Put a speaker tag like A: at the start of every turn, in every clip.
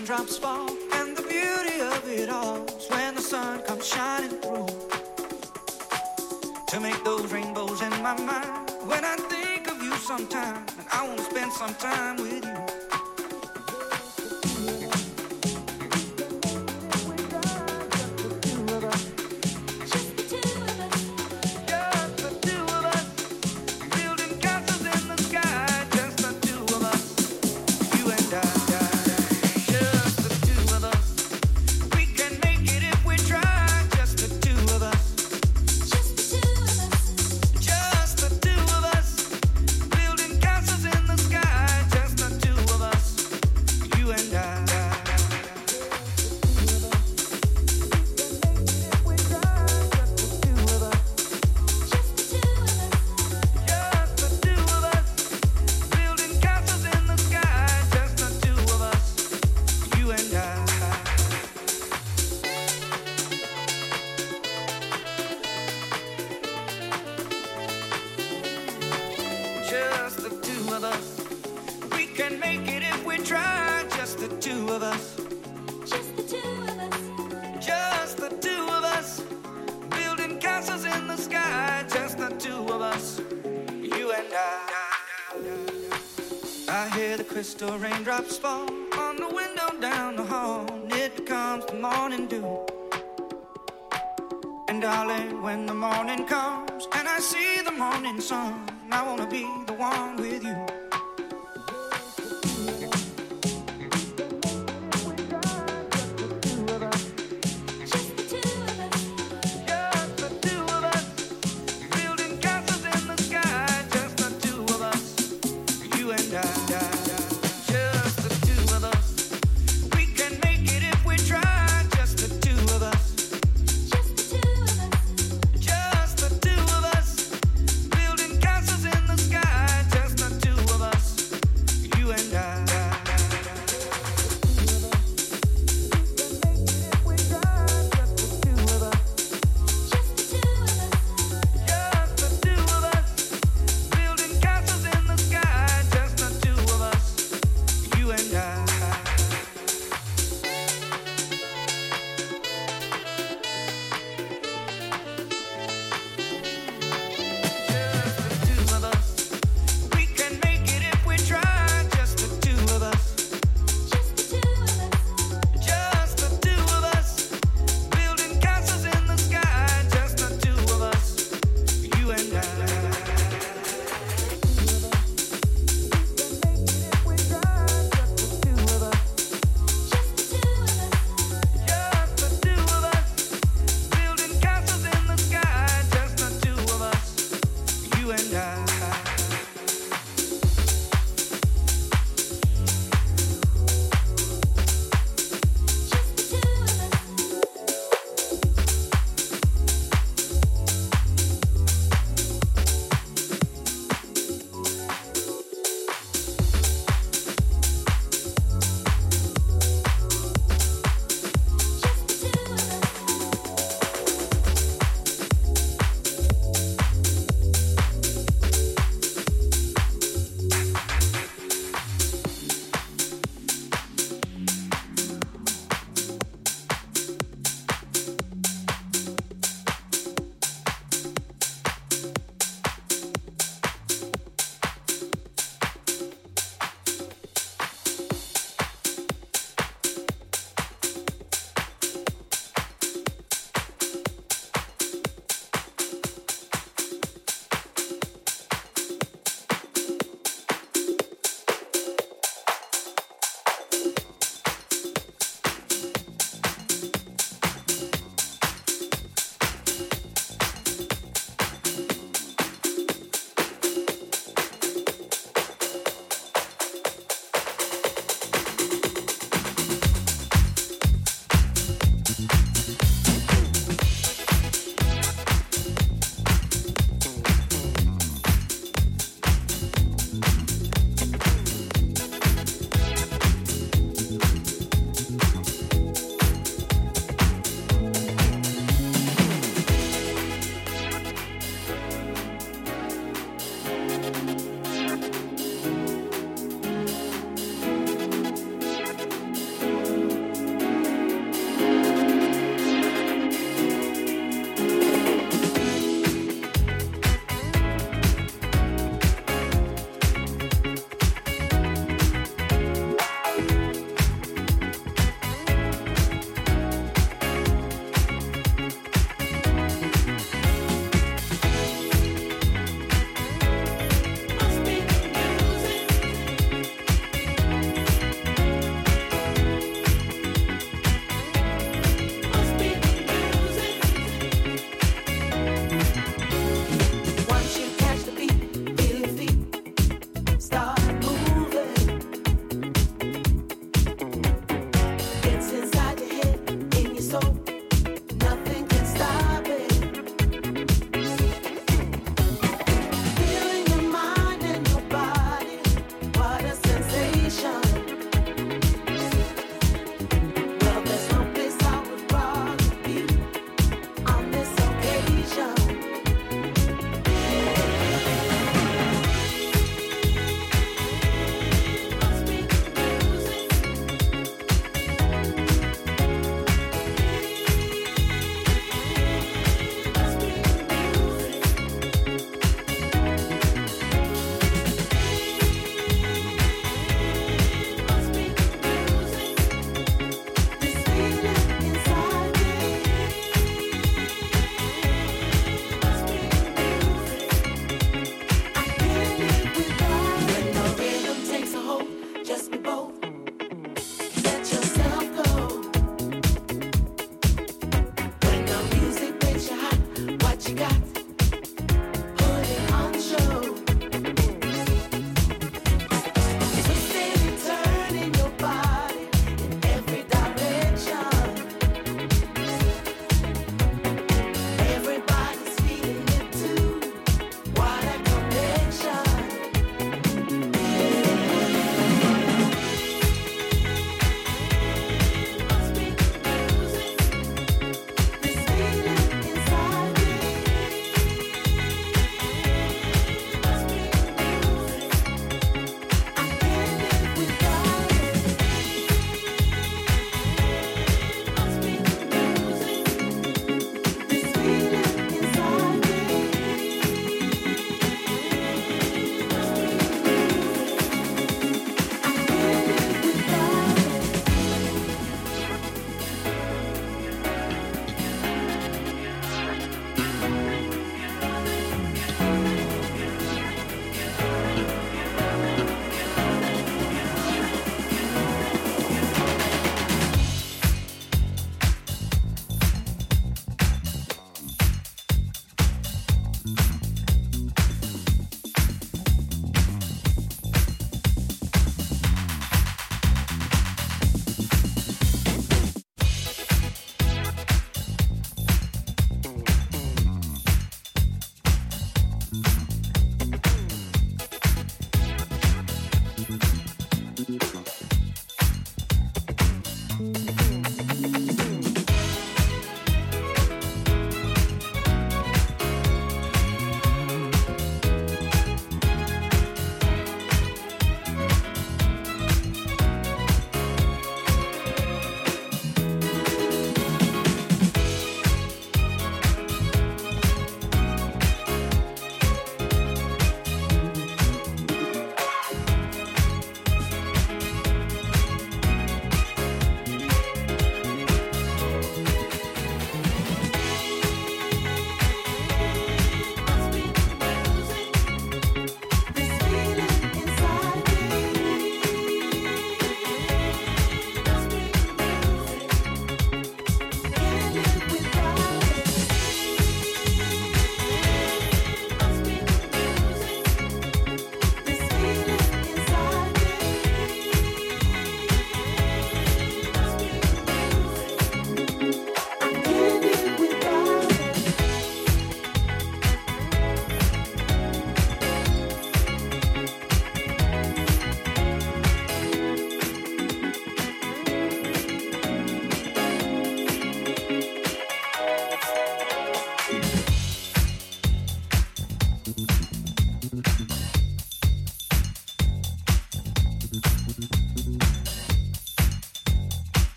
A: raindrops fall. And the beauty of it all is when the sun comes shining through. To make those rainbows in my mind. When I think of you sometime, and I want to spend some time with you. Just the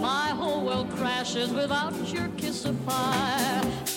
B: My whole world crashes without your kiss of fire.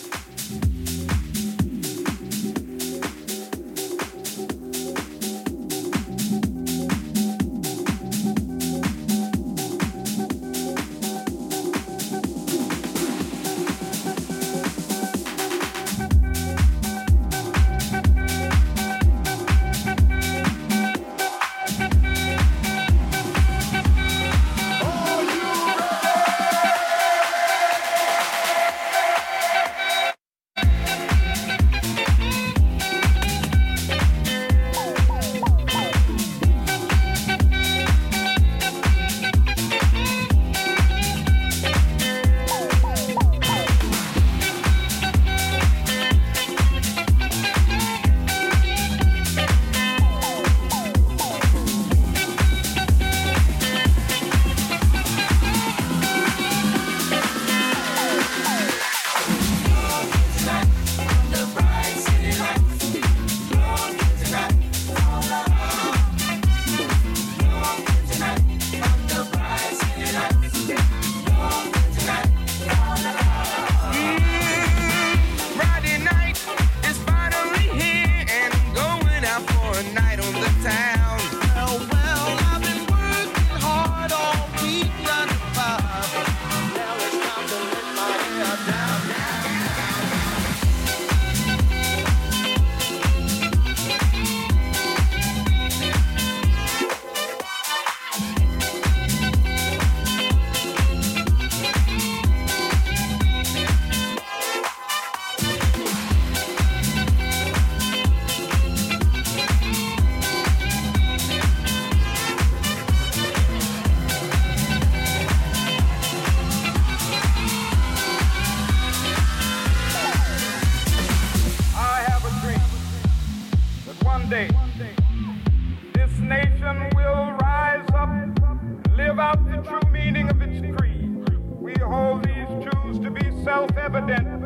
C: day this nation will rise up, live out the true meaning of its creed. We hold these truths to be self evident.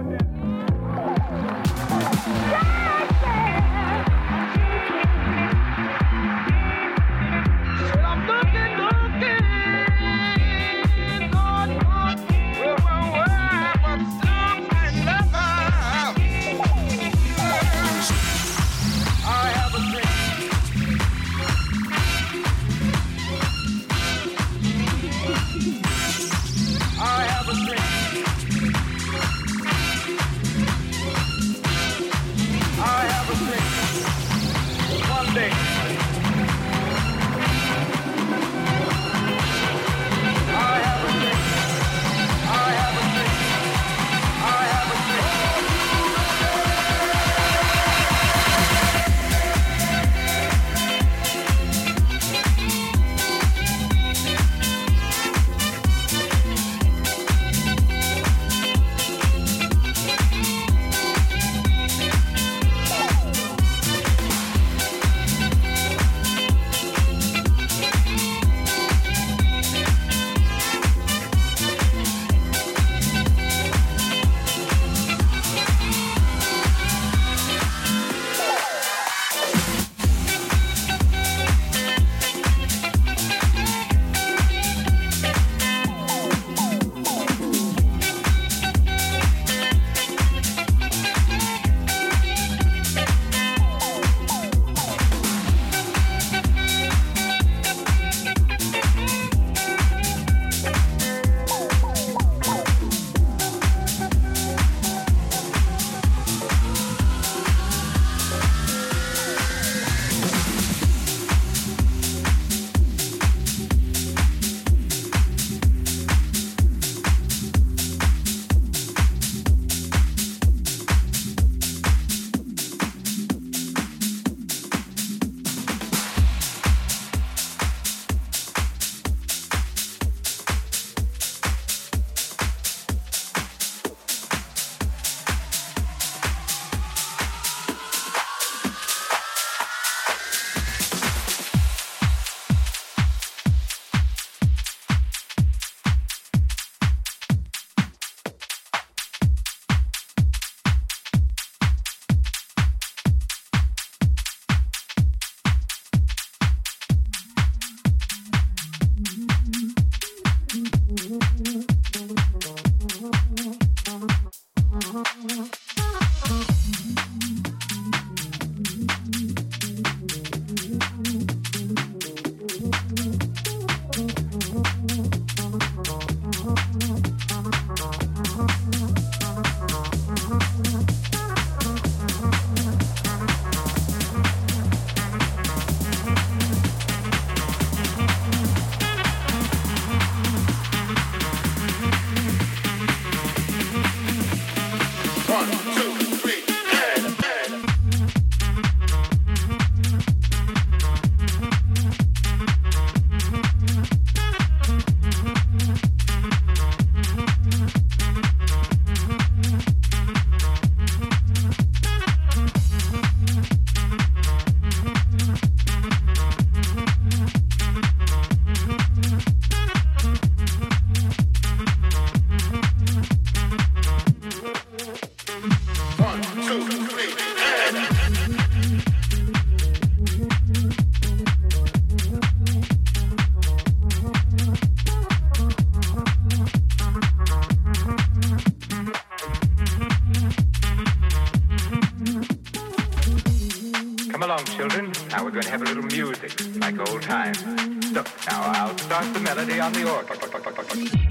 C: we're going to have a
D: little music,
E: like old times. Now I'll start the melody on the organ.